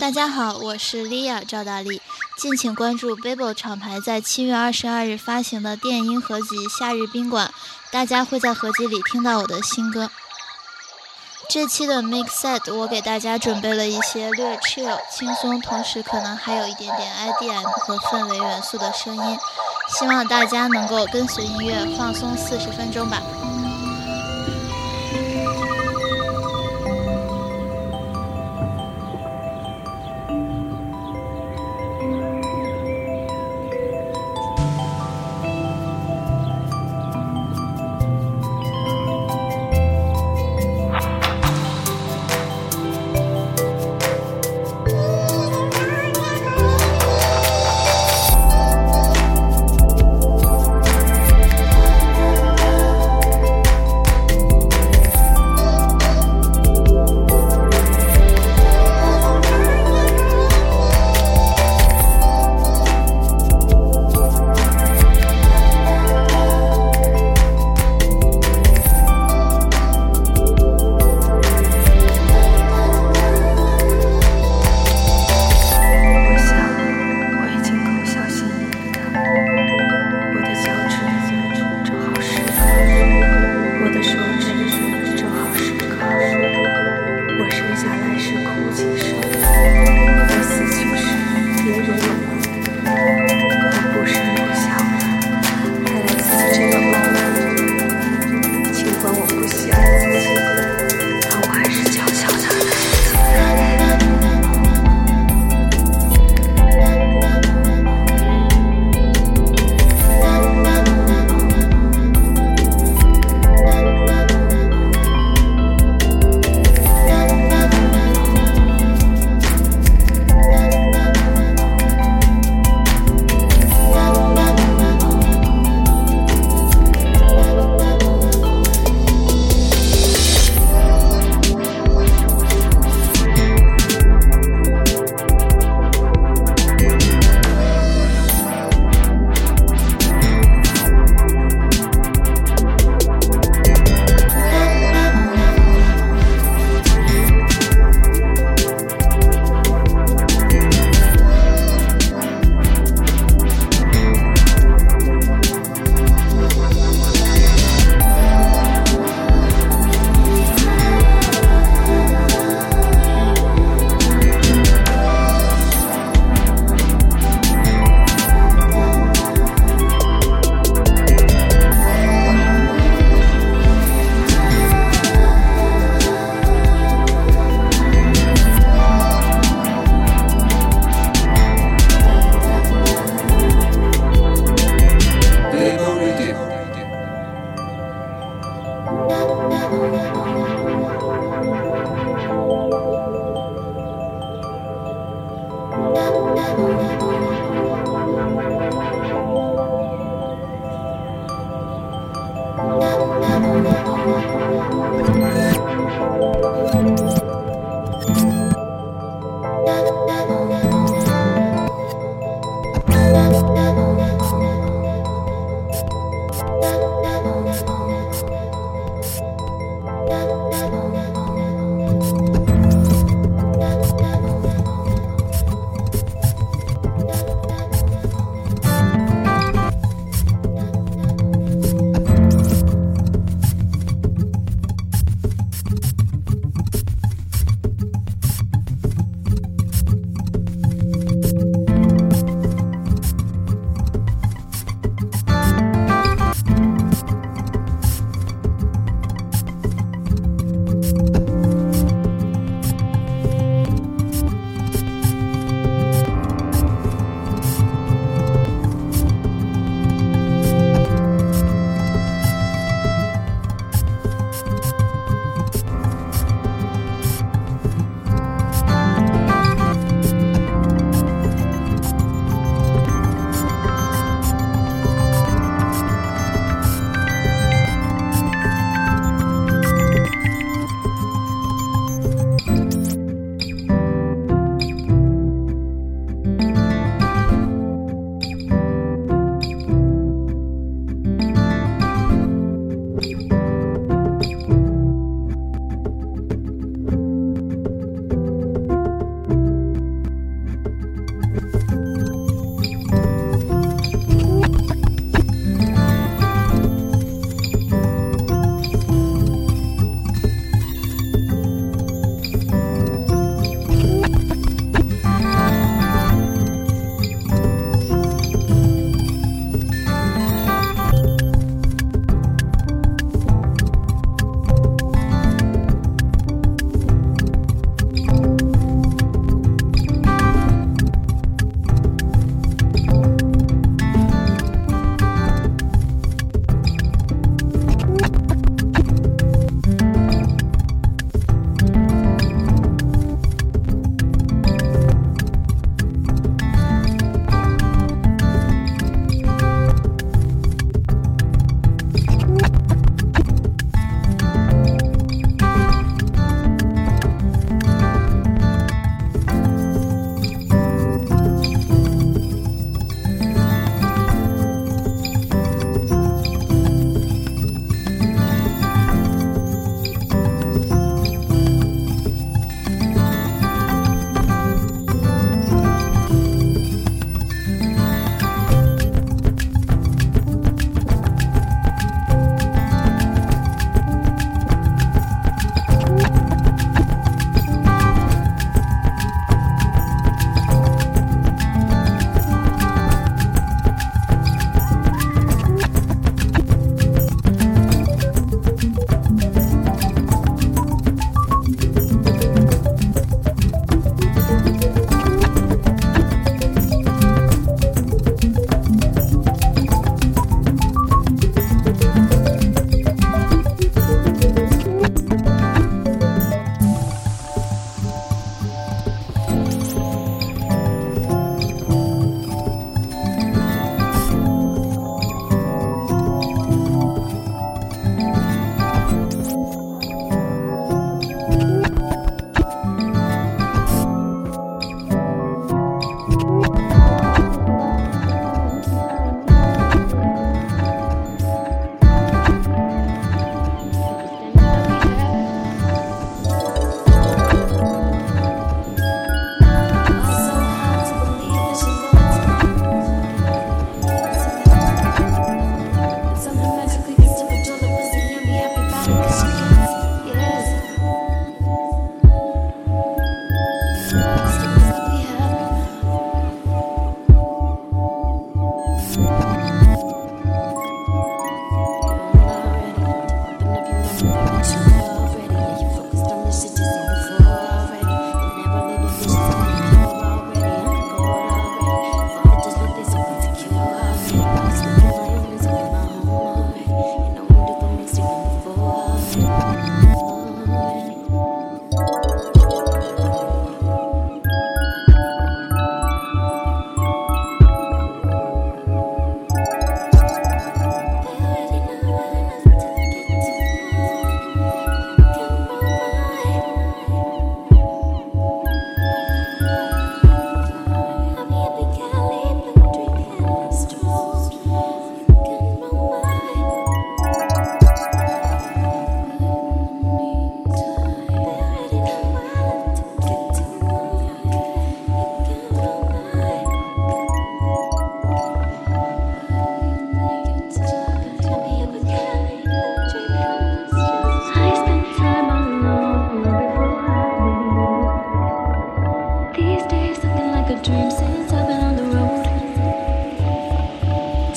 大家好，我是 Lia 赵大力，敬请关注 Bibo 厂牌在七月二十二日发行的电音合集《夏日宾馆》，大家会在合集里听到我的新歌。这期的 Mix Set 我给大家准备了一些略 chill 轻松，同时可能还有一点点 IDM 和氛围元素的声音，希望大家能够跟随音乐放松四十分钟吧。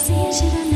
sim a.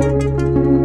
Música